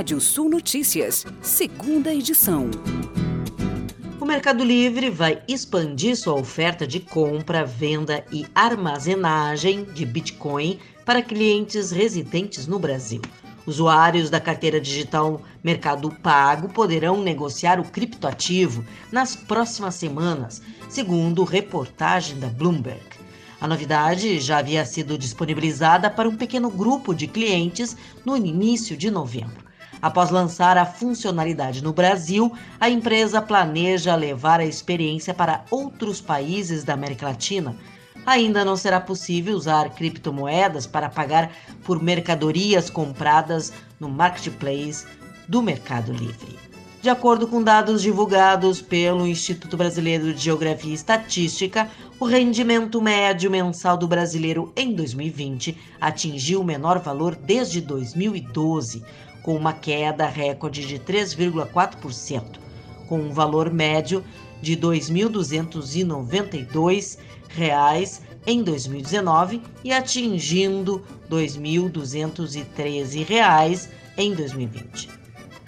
Rádio Sul Notícias, segunda edição. O Mercado Livre vai expandir sua oferta de compra, venda e armazenagem de Bitcoin para clientes residentes no Brasil. Usuários da carteira digital Mercado Pago poderão negociar o criptoativo nas próximas semanas, segundo reportagem da Bloomberg. A novidade já havia sido disponibilizada para um pequeno grupo de clientes no início de novembro. Após lançar a funcionalidade no Brasil, a empresa planeja levar a experiência para outros países da América Latina. Ainda não será possível usar criptomoedas para pagar por mercadorias compradas no marketplace do Mercado Livre. De acordo com dados divulgados pelo Instituto Brasileiro de Geografia e Estatística, o rendimento médio mensal do brasileiro em 2020 atingiu o menor valor desde 2012, com uma queda recorde de 3,4%, com um valor médio de R$ 2.292 em 2019 e atingindo R$ 2.213 em 2020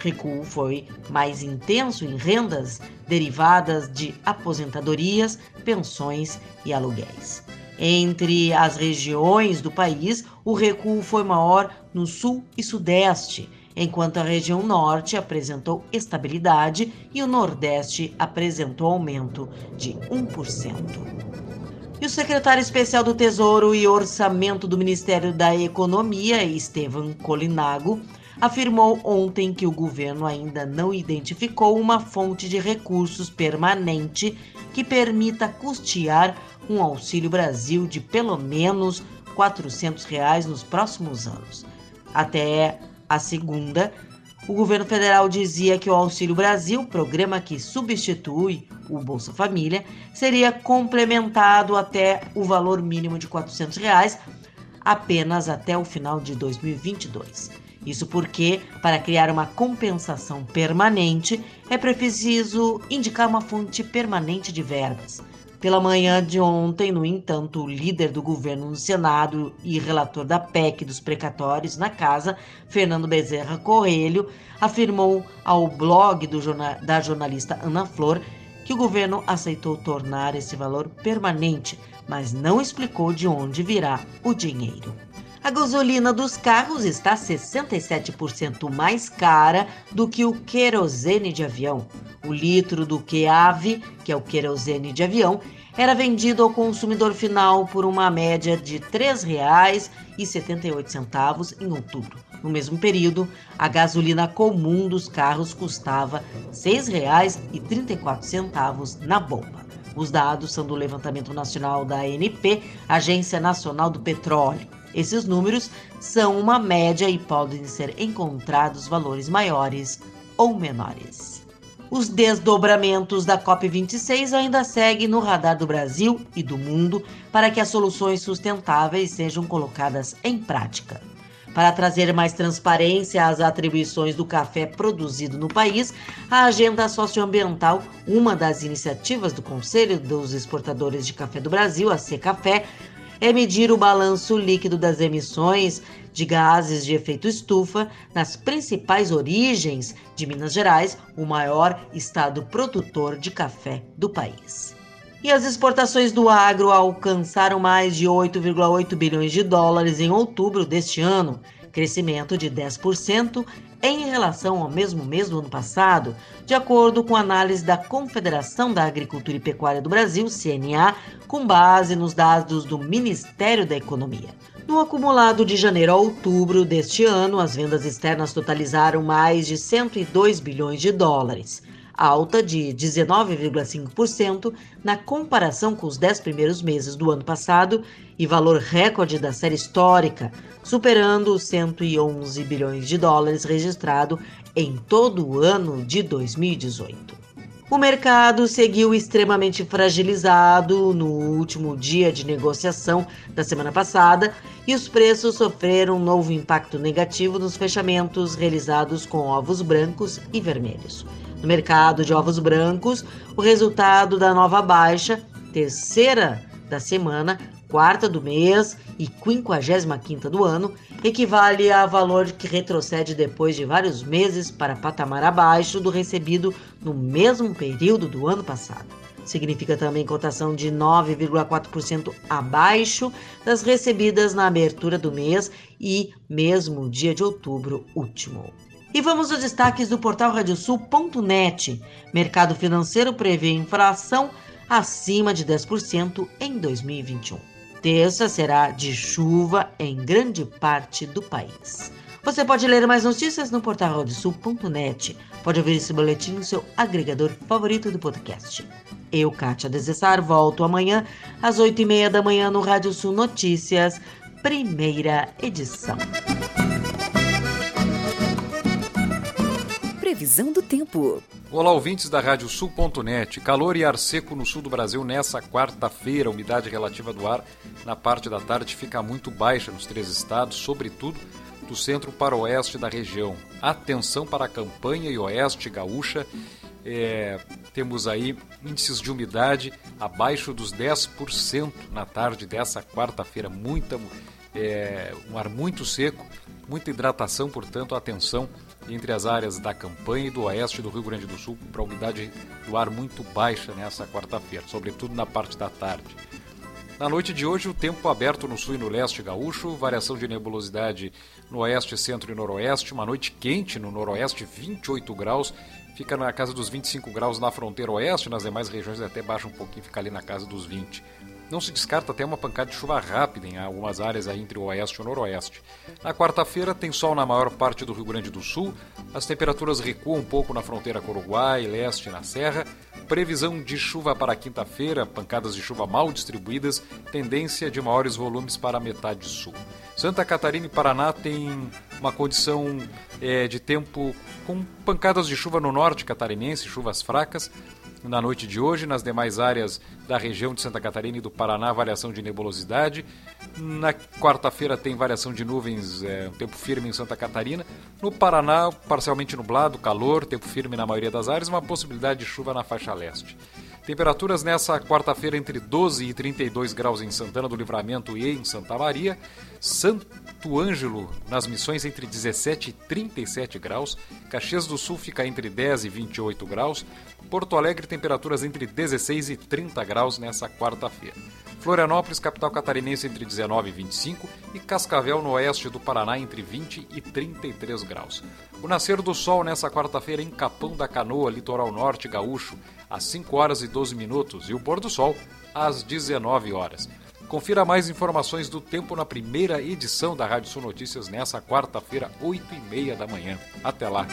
recuo foi mais intenso em rendas derivadas de aposentadorias, pensões e aluguéis. Entre as regiões do país, o recuo foi maior no sul e sudeste, enquanto a região norte apresentou estabilidade e o nordeste apresentou aumento de 1%. E o secretário especial do Tesouro e Orçamento do Ministério da Economia, Estevam Colinago, afirmou ontem que o governo ainda não identificou uma fonte de recursos permanente que permita custear um Auxílio Brasil de pelo menos 400 reais nos próximos anos. Até a segunda, o governo federal dizia que o Auxílio Brasil, programa que substitui o Bolsa Família, seria complementado até o valor mínimo de 400 reais apenas até o final de 2022. Isso porque, para criar uma compensação permanente, é preciso indicar uma fonte permanente de verbas. Pela manhã de ontem, no entanto, o líder do governo no Senado e relator da PEC dos precatórios na casa, Fernando Bezerra Correlho, afirmou ao blog jornal, da jornalista Ana Flor que o governo aceitou tornar esse valor permanente, mas não explicou de onde virá o dinheiro. A gasolina dos carros está 67% mais cara do que o querosene de avião. O litro do QAV, que é o querosene de avião, era vendido ao consumidor final por uma média de R$ 3,78 em outubro. No mesmo período, a gasolina comum dos carros custava R$ 6,34 na bomba. Os dados são do levantamento nacional da ANP, Agência Nacional do Petróleo. Esses números são uma média e podem ser encontrados valores maiores ou menores. Os desdobramentos da COP26 ainda seguem no radar do Brasil e do mundo para que as soluções sustentáveis sejam colocadas em prática. Para trazer mais transparência às atribuições do café produzido no país, a Agenda Socioambiental, uma das iniciativas do Conselho dos Exportadores de Café do Brasil, a Secafé, é medir o balanço líquido das emissões de gases de efeito estufa nas principais origens de Minas Gerais, o maior estado produtor de café do país. E as exportações do agro alcançaram mais de 8,8 bilhões de dólares em outubro deste ano, crescimento de 10% em relação ao mesmo mês do ano passado, de acordo com análise da Confederação da Agricultura e Pecuária do Brasil, CNA, com base nos dados do Ministério da Economia. No acumulado de janeiro a outubro deste ano, as vendas externas totalizaram mais de 102 bilhões de dólares alta de 19,5% na comparação com os 10 primeiros meses do ano passado e valor recorde da série histórica, superando os 111 bilhões de dólares registrado em todo o ano de 2018. O mercado seguiu extremamente fragilizado no último dia de negociação da semana passada e os preços sofreram um novo impacto negativo nos fechamentos realizados com ovos brancos e vermelhos. No mercado de ovos brancos, o resultado da nova baixa, terceira da semana, quarta do mês e 55 do ano equivale a valor que retrocede depois de vários meses para patamar abaixo do recebido no mesmo período do ano passado. Significa também cotação de 9,4% abaixo das recebidas na abertura do mês e mesmo dia de outubro último. E vamos aos destaques do portal radiosul.net. Mercado financeiro prevê inflação acima de 10% em 2021. Terça será de chuva em grande parte do país. Você pode ler mais notícias no portal radiosul.net. Pode ouvir esse boletim no seu agregador favorito do podcast. Eu, Kátia Desessar, volto amanhã às 8h30 da manhã no Rádio Sul Notícias, primeira edição. Previsão do tempo. Olá, ouvintes da Rádio Sul.net. Calor e ar seco no sul do Brasil nessa quarta-feira. A umidade relativa do ar na parte da tarde fica muito baixa nos três estados, sobretudo do centro para oeste da região. Atenção para a campanha e oeste gaúcha. É, temos aí índices de umidade abaixo dos 10% na tarde dessa quarta-feira. Muita, é, um ar muito seco, muita hidratação, portanto, atenção entre as áreas da campanha e do oeste do Rio Grande do Sul para umidade do ar muito baixa nessa quarta-feira, sobretudo na parte da tarde. Na noite de hoje, o tempo aberto no sul e no leste gaúcho, variação de nebulosidade no oeste, centro e noroeste, uma noite quente no noroeste, 28 graus, fica na casa dos 25 graus na fronteira oeste, nas demais regiões até baixa um pouquinho, fica ali na casa dos 20. Não se descarta até uma pancada de chuva rápida em algumas áreas aí entre o oeste e o noroeste. Na quarta-feira tem sol na maior parte do Rio Grande do Sul, as temperaturas recuam um pouco na fronteira com o Uruguai, leste na Serra. Previsão de chuva para quinta-feira, pancadas de chuva mal distribuídas, tendência de maiores volumes para a metade sul. Santa Catarina e Paraná têm uma condição é, de tempo com pancadas de chuva no norte catarinense, chuvas fracas, na noite de hoje. Nas demais áreas da região de Santa Catarina e do Paraná, variação de nebulosidade. Na quarta-feira tem variação de nuvens, é, tempo firme em Santa Catarina. No Paraná, parcialmente nublado, calor, tempo firme na maioria das áreas, uma possibilidade de chuva na faixa leste. Temperaturas nessa quarta-feira entre 12 e 32 graus em Santana do Livramento e em Santa Maria. Santo Ângelo, nas missões, entre 17 e 37 graus. Caxias do Sul fica entre 10 e 28 graus. Porto Alegre, temperaturas entre 16 e 30 graus nessa quarta-feira. Florianópolis, capital catarinense, entre 19 e 25 e Cascavel, no oeste do Paraná, entre 20 e 33 graus. O nascer do sol nessa quarta-feira em Capão da Canoa, litoral norte gaúcho, às 5 horas e 12 minutos e o pôr do sol às 19 horas. Confira mais informações do tempo na primeira edição da Rádio Sul Notícias nessa quarta-feira, 8 e meia da manhã. Até lá!